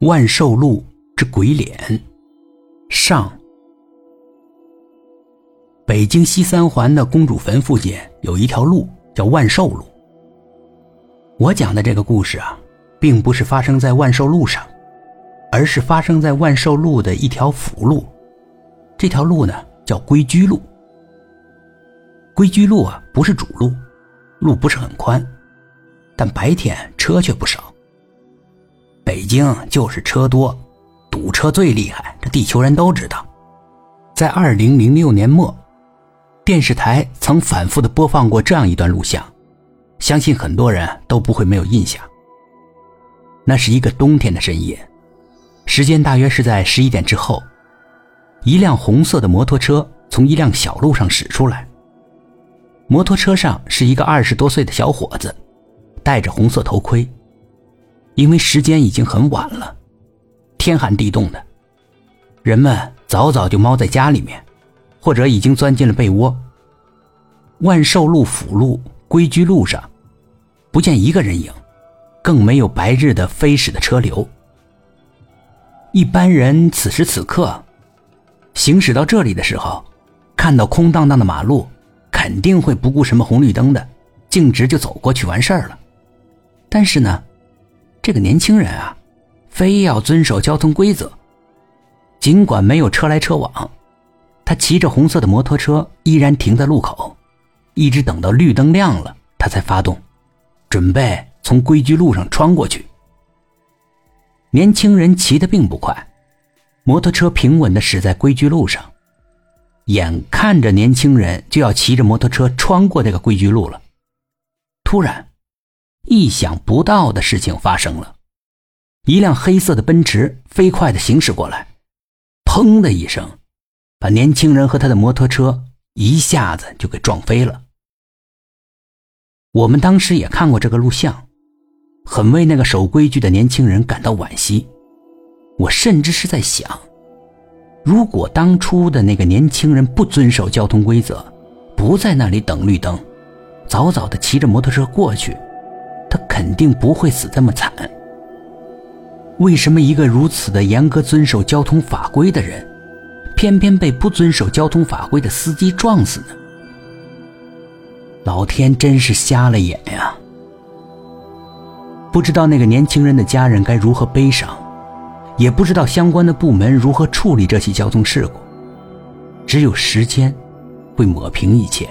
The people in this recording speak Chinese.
万寿路之鬼脸上。北京西三环的公主坟附近有一条路叫万寿路。我讲的这个故事啊，并不是发生在万寿路上，而是发生在万寿路的一条辅路。这条路呢叫归居路。归居路啊不是主路，路不是很宽，但白天车却不少。北京就是车多，堵车最厉害，这地球人都知道。在二零零六年末，电视台曾反复的播放过这样一段录像，相信很多人都不会没有印象。那是一个冬天的深夜，时间大约是在十一点之后，一辆红色的摩托车从一辆小路上驶出来。摩托车上是一个二十多岁的小伙子，戴着红色头盔。因为时间已经很晚了，天寒地冻的，人们早早就猫在家里面，或者已经钻进了被窝。万寿路辅路归居路上，不见一个人影，更没有白日的飞驶的车流。一般人此时此刻行驶到这里的时候，看到空荡荡的马路，肯定会不顾什么红绿灯的，径直就走过去完事儿了。但是呢？这个年轻人啊，非要遵守交通规则。尽管没有车来车往，他骑着红色的摩托车依然停在路口，一直等到绿灯亮了，他才发动，准备从归居路上穿过去。年轻人骑得并不快，摩托车平稳地驶在归居路上，眼看着年轻人就要骑着摩托车穿过这个归居路了，突然。意想不到的事情发生了，一辆黑色的奔驰飞快的行驶过来，砰的一声，把年轻人和他的摩托车一下子就给撞飞了。我们当时也看过这个录像，很为那个守规矩的年轻人感到惋惜。我甚至是在想，如果当初的那个年轻人不遵守交通规则，不在那里等绿灯，早早的骑着摩托车过去。他肯定不会死这么惨。为什么一个如此的严格遵守交通法规的人，偏偏被不遵守交通法规的司机撞死呢？老天真是瞎了眼呀！不知道那个年轻人的家人该如何悲伤，也不知道相关的部门如何处理这起交通事故。只有时间，会抹平一切。